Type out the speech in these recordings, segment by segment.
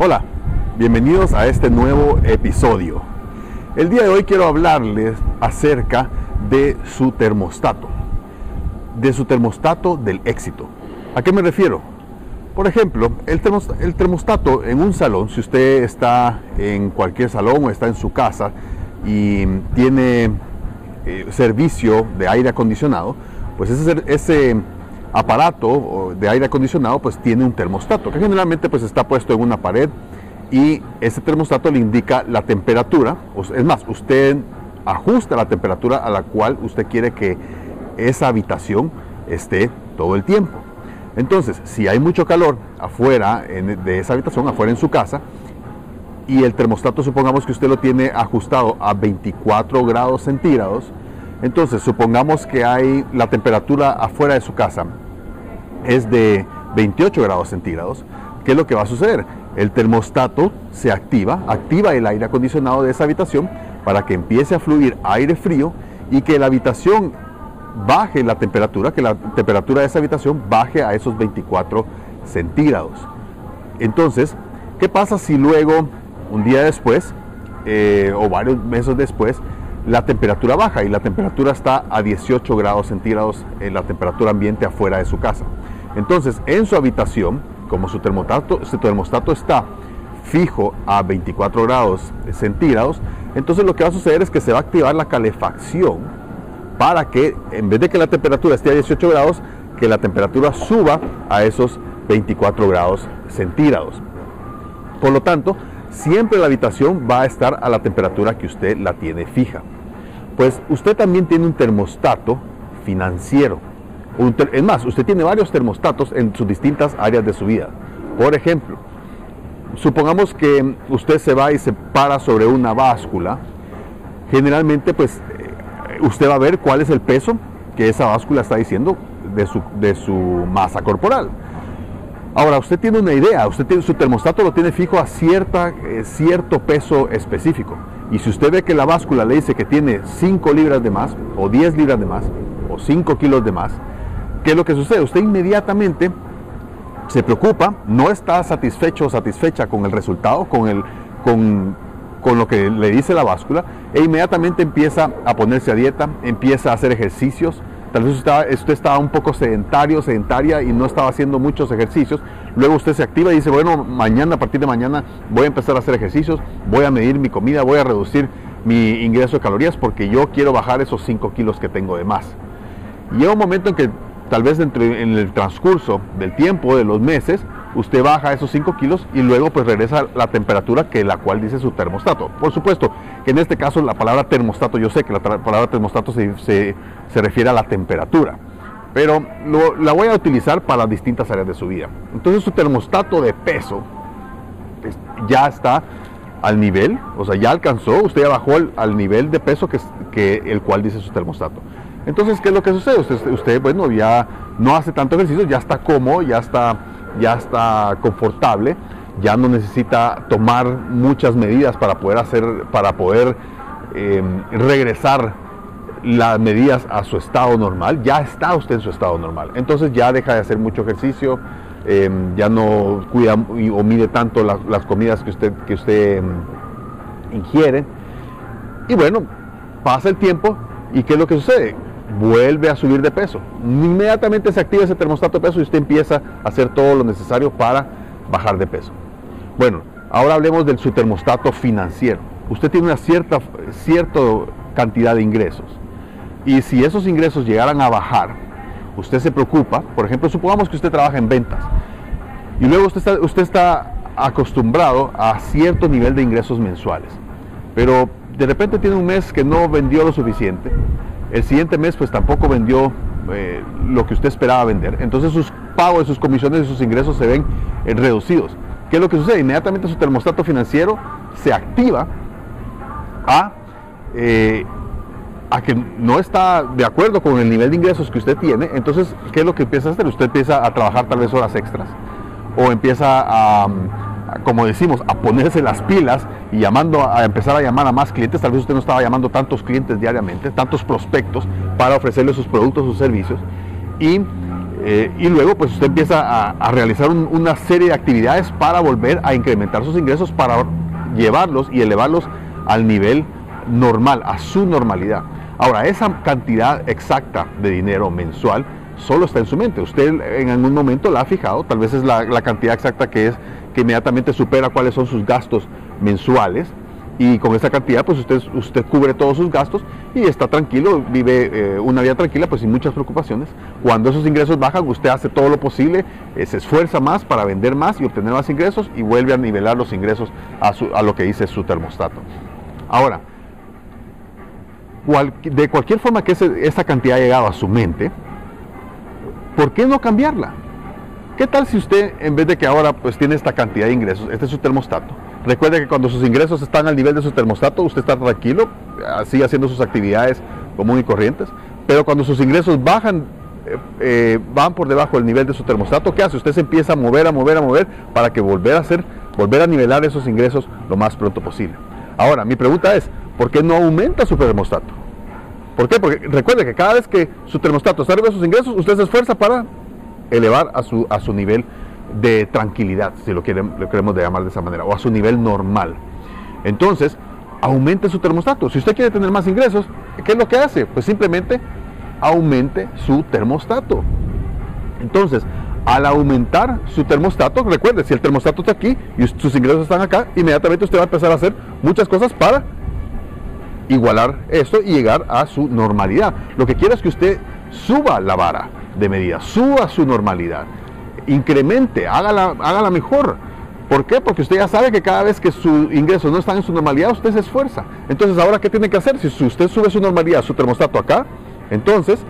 Hola, bienvenidos a este nuevo episodio. El día de hoy quiero hablarles acerca de su termostato, de su termostato del éxito. ¿A qué me refiero? Por ejemplo, el termostato en un salón, si usted está en cualquier salón o está en su casa y tiene eh, servicio de aire acondicionado, pues ese, ese aparato de aire acondicionado pues tiene un termostato que generalmente pues está puesto en una pared y ese termostato le indica la temperatura, es más, usted ajusta la temperatura a la cual usted quiere que esa habitación esté todo el tiempo. Entonces, si hay mucho calor afuera de esa habitación, afuera en su casa, y el termostato supongamos que usted lo tiene ajustado a 24 grados centígrados, entonces supongamos que hay la temperatura afuera de su casa es de 28 grados centígrados, ¿qué es lo que va a suceder? El termostato se activa, activa el aire acondicionado de esa habitación para que empiece a fluir aire frío y que la habitación baje la temperatura, que la temperatura de esa habitación baje a esos 24 centígrados. Entonces, ¿qué pasa si luego, un día después, eh, o varios meses después, la temperatura baja y la temperatura está a 18 grados centígrados en la temperatura ambiente afuera de su casa? Entonces, en su habitación, como su termostato, su termostato está fijo a 24 grados centígrados, entonces lo que va a suceder es que se va a activar la calefacción para que en vez de que la temperatura esté a 18 grados, que la temperatura suba a esos 24 grados centígrados. Por lo tanto, siempre la habitación va a estar a la temperatura que usted la tiene fija. Pues usted también tiene un termostato financiero es más, usted tiene varios termostatos en sus distintas áreas de su vida. Por ejemplo, supongamos que usted se va y se para sobre una báscula. Generalmente, pues, eh, usted va a ver cuál es el peso que esa báscula está diciendo de su, de su masa corporal. Ahora, usted tiene una idea, usted tiene, su termostato lo tiene fijo a cierta, eh, cierto peso específico. Y si usted ve que la báscula le dice que tiene 5 libras de más, o 10 libras de más, o 5 kilos de más, ¿Qué es lo que sucede? Usted inmediatamente se preocupa, no está satisfecho o satisfecha con el resultado, con, el, con, con, lo que le dice la báscula, e inmediatamente empieza a ponerse a dieta, empieza a hacer ejercicios. Tal vez usted, usted estaba un poco sedentario, sedentaria y no estaba haciendo muchos ejercicios. Luego usted se activa y dice, bueno, mañana, a partir de mañana, voy a empezar a hacer ejercicios, voy a medir mi comida, voy a reducir mi ingreso de calorías porque yo quiero bajar esos 5 kilos que tengo de más. Llega un momento en que tal vez en el transcurso del tiempo, de los meses, usted baja esos 5 kilos y luego pues regresa la temperatura que la cual dice su termostato. Por supuesto que en este caso la palabra termostato, yo sé que la palabra termostato se, refiere a la temperatura, pero la voy a utilizar para distintas áreas de su vida. Entonces su termostato de peso pues, ya está al nivel, o sea, ya alcanzó, usted ya bajó al, nivel de peso que, el cual dice su termostato. Entonces, ¿qué es lo que sucede? Usted, bueno, ya no hace tanto ejercicio, ya está cómodo, ya está, ya está confortable, ya no necesita tomar muchas medidas para poder hacer, para poder em, regresar las medidas a su estado normal, ya está usted en su estado normal. Entonces ya deja de hacer mucho ejercicio, em, ya no cuida o mide tanto las, comidas que usted, que usted em, ingiere. Y bueno, pasa el tiempo y ¿qué es lo que sucede? vuelve a subir de peso. Inmediatamente se activa ese termostato de peso y usted empieza a hacer todo lo necesario para bajar de peso. Bueno, ahora hablemos del su termostato financiero. Usted tiene una cierta, cierta cantidad de ingresos. Y si esos ingresos llegaran a bajar, usted se preocupa. Por ejemplo, supongamos que usted trabaja en ventas. Y luego usted está, usted está acostumbrado a cierto nivel de ingresos mensuales. Pero de repente tiene un mes que no vendió lo suficiente el siguiente mes pues tampoco vendió eh, lo que usted esperaba vender. Entonces sus pagos, sus comisiones y sus ingresos se ven eh, reducidos. ¿Qué es lo que sucede? Inmediatamente su termostato financiero se activa a, eh, a que no está de acuerdo con el nivel de ingresos que usted tiene. Entonces, ¿qué es lo que empieza a hacer? Usted empieza a trabajar tal vez horas extras o empieza a como decimos, a ponerse las pilas y llamando a empezar a llamar a más clientes. Tal vez usted no estaba llamando tantos clientes diariamente, tantos prospectos para ofrecerles sus productos, sus servicios. Y Eh, y luego pues usted empieza a, realizar una serie de actividades para volver a incrementar sus ingresos, para llevarlos y elevarlos al nivel normal, a su normalidad. Ahora, esa cantidad exacta de dinero mensual solo está en su mente. Usted en algún momento la ha fijado, tal vez es la, cantidad exacta que es que inmediatamente supera cuáles son sus gastos mensuales y con esa cantidad pues usted, usted cubre todos sus gastos y está tranquilo, vive eh, una vida tranquila pues sin muchas preocupaciones. Cuando esos ingresos bajan usted hace todo lo posible, eh, se esfuerza más para vender más y obtener más ingresos y vuelve a nivelar los ingresos a lo que dice su termostato. Ahora, de cualquier forma que esa cantidad ha llegado a su mente, ¿por qué no cambiarla? ¿Qué tal si usted, en vez de que ahora pues tiene esta cantidad de ingresos, este es su termostato, recuerde que cuando sus ingresos están al nivel de su termostato, usted está tranquilo, así haciendo sus actividades comunes y corrientes, pero cuando sus ingresos bajan, eh, eh, van por debajo del nivel de su termostato, ¿qué hace? Usted se empieza a mover, a mover, a mover para que volver a hacer, volver a nivelar esos ingresos lo más pronto posible. Ahora, mi pregunta es, ¿por qué no aumenta su termostato? ¿Por qué? Porque recuerde que cada vez que su termostato está de sus ingresos, usted se esfuerza para elevar a su, a su nivel de tranquilidad, si lo, lo queremos llamar de esa manera, o a su nivel normal. Entonces, aumente su termostato. Si usted quiere tener más ingresos, ¿qué es lo que hace? Pues simplemente aumente su termostato. Entonces, al aumentar su termostato, recuerde, si el termostato está aquí y sus ingresos están acá, inmediatamente usted va a empezar a hacer muchas cosas para igualar esto y llegar a su normalidad. Lo que quiere es que usted suba la vara de medida, suba su normalidad, incremente, hágala, hágala mejor. ¿Por qué? Porque usted ya sabe que cada vez que sus ingresos no están en su normalidad, usted se esfuerza. Entonces, ¿ahora qué tiene que hacer? Si usted sube su normalidad, su termostato acá, entonces,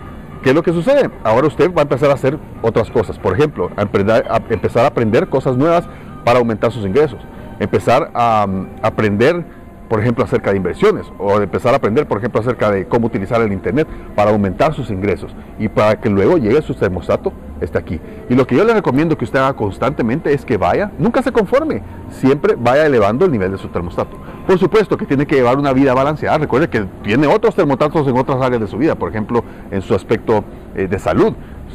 ¿qué es lo que sucede? Ahora usted va a empezar a hacer otras cosas. Por ejemplo, a, empezar a aprender cosas nuevas para aumentar sus ingresos. Empezar a aprender por ejemplo, acerca de inversiones o de empezar a aprender, por ejemplo, acerca de cómo utilizar el Internet para aumentar sus ingresos y para que luego llegue su termostato, esté aquí. Y lo que yo le recomiendo que usted haga constantemente es que vaya, nunca se conforme, siempre vaya elevando el nivel de su termostato. Por supuesto que tiene que llevar una vida balanceada. Recuerde que tiene otros termostatos en otras áreas de su vida, por ejemplo, en su aspecto eh, de salud.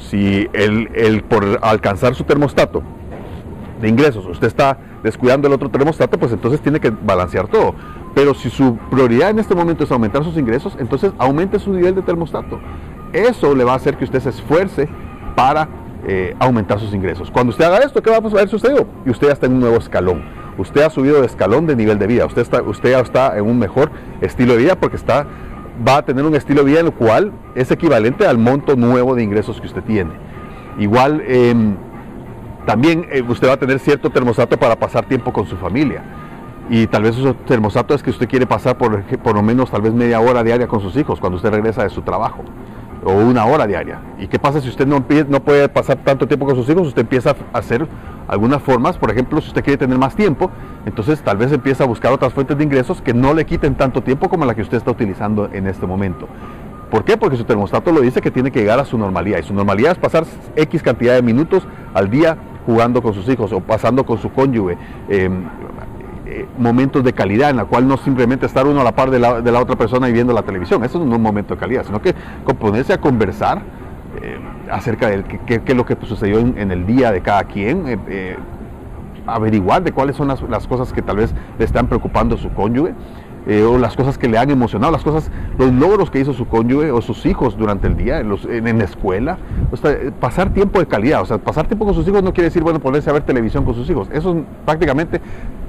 Si el, el por alcanzar su termostato de ingresos usted está descuidando el otro termostato, pues entonces tiene que balancear todo. Pero si su prioridad en este momento es aumentar sus ingresos, entonces aumente su nivel de termostato. Eso le va a hacer que usted se esfuerce para eh, aumentar sus ingresos. Cuando usted haga esto, ¿qué va a haber sucedido? Y usted ya está en un nuevo escalón. Usted ha subido de escalón de nivel de vida. Usted, está, usted ya está en un mejor estilo de vida porque está, va a tener un estilo de vida en el cual es equivalente al monto nuevo de ingresos que usted tiene. Igual, em, también eh, usted va a tener cierto termostato para pasar tiempo con su familia y tal vez esos termostato es que usted quiere pasar por, por lo menos tal vez media hora diaria con sus hijos cuando usted regresa de su trabajo o una hora diaria. ¿Y qué pasa si usted no, no puede pasar tanto tiempo con sus hijos? Usted empieza a hacer algunas formas, por ejemplo, si usted quiere tener más tiempo, entonces tal vez empieza a buscar otras fuentes de ingresos que no le quiten tanto tiempo como la que usted está utilizando en este momento. ¿Por qué? Porque su termostato lo dice que tiene que llegar a su normalidad y su normalidad es pasar X cantidad de minutos al día jugando con sus hijos o pasando con su cónyuge, em, eh, momentos de calidad en la cual no simplemente estar uno a la par de la, de la, otra persona y viendo la televisión, eso no es un momento de calidad, sino que ponerse a conversar eh, acerca de qué, es lo que sucedió en, el día de cada quien, eh, averiguar de cuáles son las, las, cosas que tal vez le están preocupando a su cónyuge. O las cosas que le han emocionado, las cosas, los logros que hizo su cónyuge o sus hijos durante el día, en, la escuela. pasar tiempo de calidad, o sea, pasar tiempo con sus hijos no quiere decir, bueno, ponerse a ver televisión con sus hijos. Eso prácticamente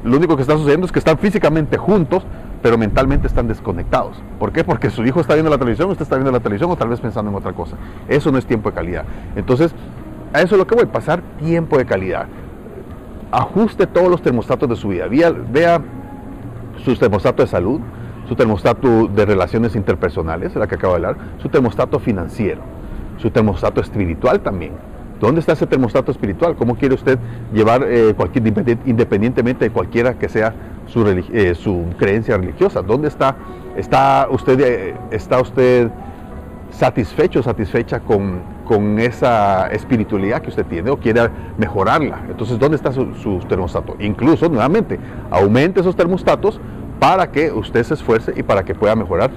lo único que está sucediendo es que están físicamente juntos, pero mentalmente están desconectados. ¿Por qué? Porque su hijo está viendo la televisión, usted está viendo la televisión o tal vez pensando en otra cosa. Eso no es tiempo de calidad. Entonces, a eso es lo que voy, pasar tiempo de calidad. Ajuste todos los termostatos de su vida. Vea su termostato de salud, su termostato de relaciones interpersonales, la que acabo de hablar, su termostato financiero, su termostato espiritual también ¿Dónde está ese termostato espiritual? ¿Cómo quiere usted llevar eh, cualquier, independientemente de cualquiera que sea su, eh, su creencia religiosa? ¿Dónde está, está usted, eh, está usted satisfecho, satisfecha con, con, esa espiritualidad que usted tiene o quiere mejorarla? Entonces, ¿dónde está su, termostato? Incluso, nuevamente, aumente esos termostatos para que usted se esfuerce y para que pueda mejorar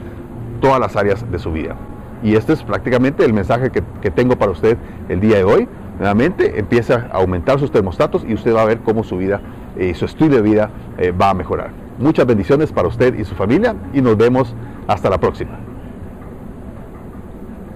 todas las áreas de su vida. Y este es prácticamente el mensaje que, tengo para usted el día de hoy. Nuevamente empieza a aumentar sus termostatos y usted va a ver cómo su vida y su estilo de vida eh, va a mejorar. Muchas bendiciones para usted y su familia y nos vemos hasta la próxima.